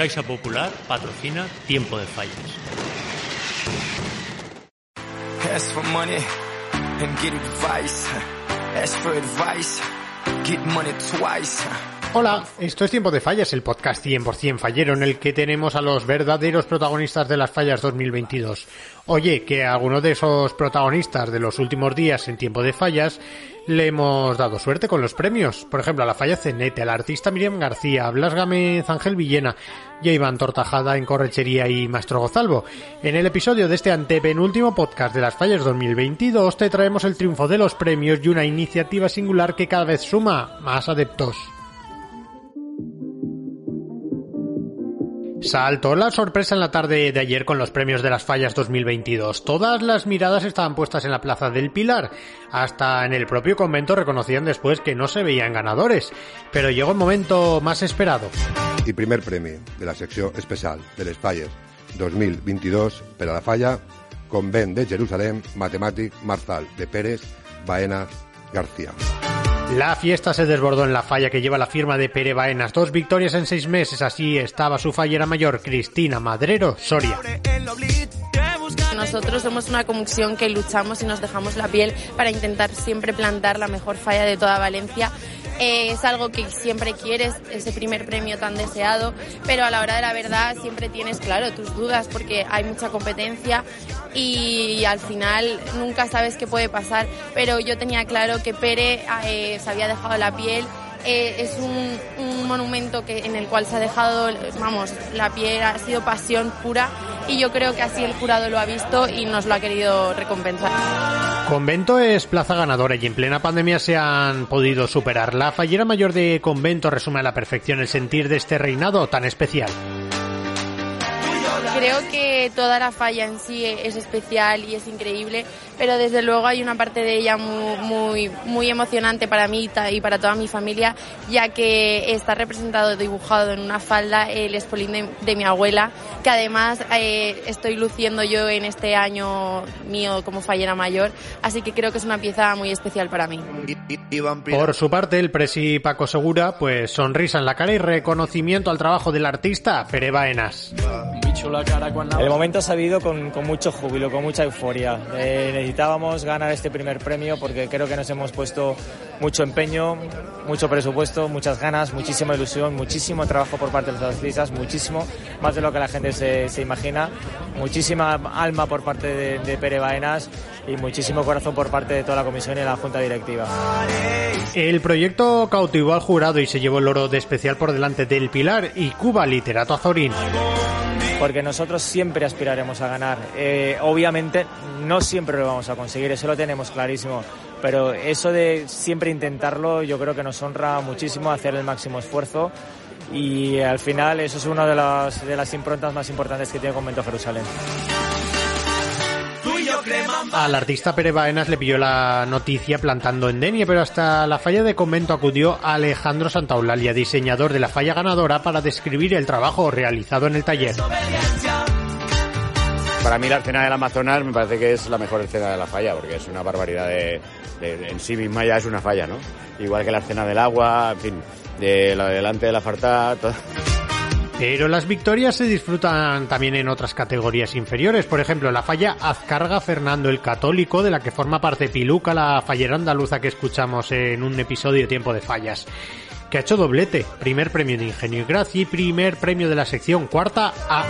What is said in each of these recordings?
Caixa Popular patrocina Tiempo de Fallas. Ask for money and get advice. Ask for advice, get money twice. Hola, esto es Tiempo de Fallas, el podcast 100% fallero en el que tenemos a los verdaderos protagonistas de las fallas 2022. Oye, que a alguno de esos protagonistas de los últimos días en Tiempo de Fallas le hemos dado suerte con los premios. Por ejemplo, a la falla Cenete, al artista Miriam García, a Blas Gámez Ángel Villena y Iván Tortajada en Correchería y Maestro Gozalvo. En el episodio de este antepenúltimo podcast de las fallas 2022 te traemos el triunfo de los premios y una iniciativa singular que cada vez suma más adeptos. Saltó la sorpresa en la tarde de ayer con los premios de las fallas 2022. Todas las miradas estaban puestas en la Plaza del Pilar. Hasta en el propio convento reconocían después que no se veían ganadores. Pero llegó el momento más esperado. Y primer premio de la sección especial del Falles 2022 per a la falla Convent de Jerusalén Matemàtic Martal de Pérez Baena García. La fiesta se desbordó en la falla que lleva la firma de Pere Baenas. Dos victorias en seis meses. Así estaba su fallera mayor, Cristina Madrero Soria. Nosotros somos una comisión que luchamos y nos dejamos la piel para intentar siempre plantar la mejor falla de toda Valencia. Eh, es algo que siempre quieres, ese primer premio tan deseado, pero a la hora de la verdad siempre tienes, claro, tus dudas porque hay mucha competencia y al final nunca sabes qué puede pasar, pero yo tenía claro que Pere eh, se había dejado la piel eh, es un, un, monumento que, en el cual se ha dejado, vamos, la piel ha sido pasión pura y yo creo que así el jurado lo ha visto y nos lo ha querido recompensar. Convento es plaza ganadora y en plena pandemia se han podido superar. La fallera mayor de Convento resume a la perfección el sentir de este reinado tan especial. Creo que toda la falla en sí es especial y es increíble, pero desde luego hay una parte de ella muy, muy, muy emocionante para mí y para toda mi familia, ya que está representado, dibujado en una falda el espolín de, de mi abuela, que además eh, estoy luciendo yo en este año mío como fallera mayor, así que creo que es una pieza muy especial para mí. Por su parte, el presi Paco Segura, pues sonrisa en la cara y reconocimiento al trabajo del artista Pere Baenas. El momento ha vivido con, con mucho júbilo, con mucha euforia. Eh, necesitábamos ganar este primer premio porque creo que nos hemos puesto mucho empeño, mucho presupuesto, muchas ganas, muchísima ilusión, muchísimo trabajo por parte de los atletas, muchísimo, más de lo que la gente se, se imagina, muchísima alma por parte de, de Pere Baenas y muchísimo corazón por parte de toda la comisión y la junta directiva. El proyecto cautivó al jurado y se llevó el oro de especial por delante del Pilar y Cuba Literato Azorín porque nosotros siempre aspiraremos a ganar. Eh, obviamente no siempre lo vamos a conseguir, eso lo tenemos clarísimo, pero eso de siempre intentarlo yo creo que nos honra muchísimo hacer el máximo esfuerzo y al final eso es una de las, de las improntas más importantes que tiene Convento Jerusalén. Al artista Pere Baenas le pilló la noticia plantando en Denia, pero hasta la falla de convento acudió Alejandro Santaulalia, diseñador de la falla ganadora, para describir el trabajo realizado en el taller. Para mí la escena del Amazonas me parece que es la mejor escena de la falla, porque es una barbaridad de, en sí misma ya es una falla, ¿no? Igual que la escena del agua, en fin, de la de delante de la fartá, todo. Pero las victorias se disfrutan también en otras categorías inferiores. Por ejemplo, la falla Azcarga Fernando el Católico, de la que forma parte Piluca, la fallera andaluza que escuchamos en un episodio Tiempo de Fallas. Que ha hecho doblete. Primer premio de Ingenio y Gracia y primer premio de la sección cuarta A.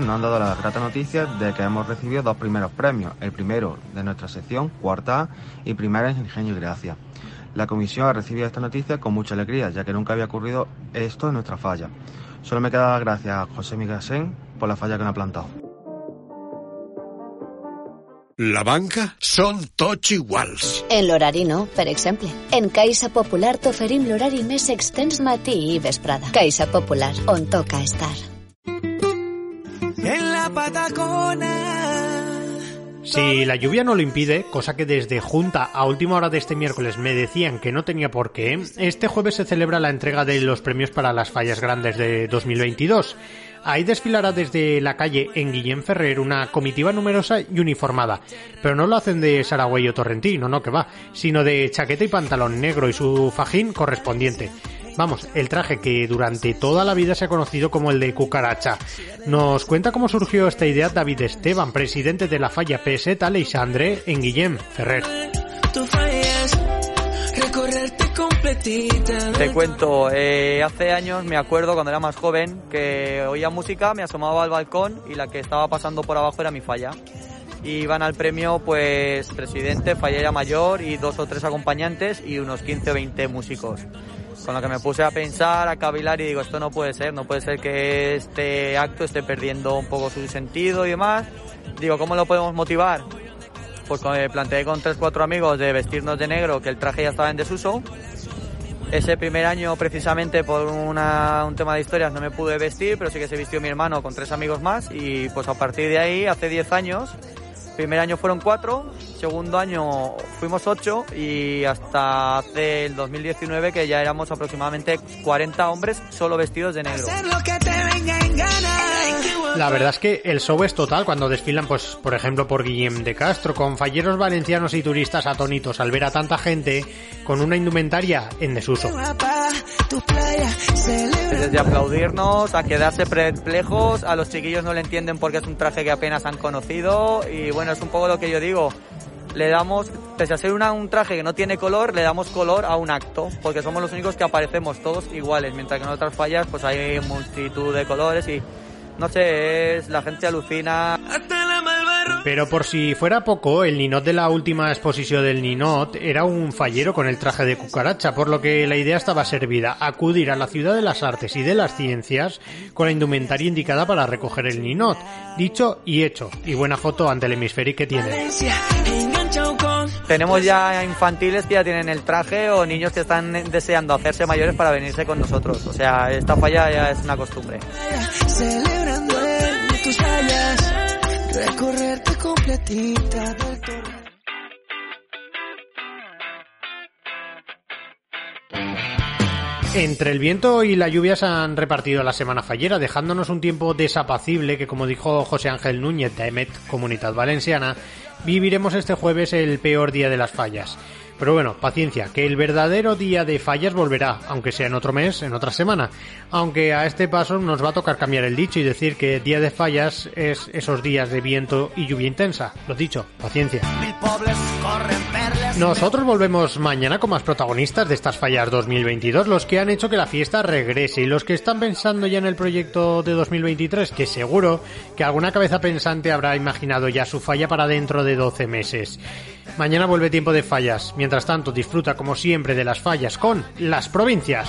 Nos han dado la grata noticia de que hemos recibido dos primeros premios. El primero de nuestra sección, cuarta A, y primera en Ingenio y Gracia. La comisión ha recibido esta noticia con mucha alegría, ya que nunca había ocurrido esto en nuestra falla. Solo me queda dar gracias a José Migasén por la falla que nos ha plantado. La banca són tots iguals. En l'horari no, per exemple. En Caixa Popular t'oferim l'horari més extens matí i vesprada. Caixa Popular, on toca estar. Si la lluvia no lo impide, cosa que desde Junta a última hora de este miércoles me decían que no tenía por qué, este jueves se celebra la entrega de los premios para las fallas grandes de 2022. Ahí desfilará desde la calle en Guillén Ferrer una comitiva numerosa y uniformada, pero no lo hacen de Saragüey o Torrentino, no que va, sino de chaqueta y pantalón negro y su fajín correspondiente. Vamos, el traje que durante toda la vida se ha conocido como el de cucaracha. Nos cuenta cómo surgió esta idea David Esteban, presidente de la falla PSET Alexandre en Guillem Ferrer. Te cuento, eh, hace años me acuerdo cuando era más joven que oía música, me asomaba al balcón y la que estaba pasando por abajo era mi falla. Y iban al premio pues presidente, fallera mayor y dos o tres acompañantes y unos 15 o 20 músicos. Con lo que me puse a pensar, a cavilar y digo, esto no puede ser, no puede ser que este acto esté perdiendo un poco su sentido y demás. Digo, ¿cómo lo podemos motivar? Pues me planteé con tres, cuatro amigos de vestirnos de negro, que el traje ya estaba en desuso. Ese primer año, precisamente por una, un tema de historias, no me pude vestir, pero sí que se vistió mi hermano con tres amigos más. Y pues a partir de ahí, hace diez años, primer año fueron cuatro, segundo año fuimos ocho y hasta hace el 2019 que ya éramos aproximadamente 40 hombres solo vestidos de negro. La verdad es que el show es total cuando desfilan, pues, por ejemplo, por Guillem de Castro, con falleros valencianos y turistas atónitos al ver a tanta gente con una indumentaria en desuso. Desde aplaudirnos a quedarse perplejos, a los chiquillos no le entienden porque es un traje que apenas han conocido y bueno, es un poco lo que yo digo. Le damos, pese a ser un traje que no tiene color, le damos color a un acto, porque somos los únicos que aparecemos todos iguales, mientras que en otras fallas pues hay multitud de colores y no sé, es, la gente alucina. Pero por si fuera poco, el Ninot de la última exposición del Ninot era un fallero con el traje de cucaracha, por lo que la idea estaba servida, acudir a la ciudad de las artes y de las ciencias con la indumentaria indicada para recoger el Ninot. Dicho y hecho, y buena foto ante el hemisférico que tiene. Tenemos ya infantiles que ya tienen el traje o niños que están deseando hacerse mayores para venirse con nosotros. O sea, esta falla ya es una costumbre. Entre el viento y la lluvia se han repartido la semana fallera, dejándonos un tiempo desapacible que, como dijo José Ángel Núñez de EMET Comunidad Valenciana, viviremos este jueves el peor día de las fallas. Pero bueno, paciencia, que el verdadero día de fallas volverá, aunque sea en otro mes, en otra semana. Aunque a este paso nos va a tocar cambiar el dicho y decir que día de fallas es esos días de viento y lluvia intensa. Lo dicho, paciencia. Nosotros volvemos mañana con más protagonistas de estas fallas 2022, los que han hecho que la fiesta regrese y los que están pensando ya en el proyecto de 2023, que seguro que alguna cabeza pensante habrá imaginado ya su falla para dentro de 12 meses. Mañana vuelve tiempo de fallas. Mientras tanto, disfruta como siempre de las fallas con las provincias.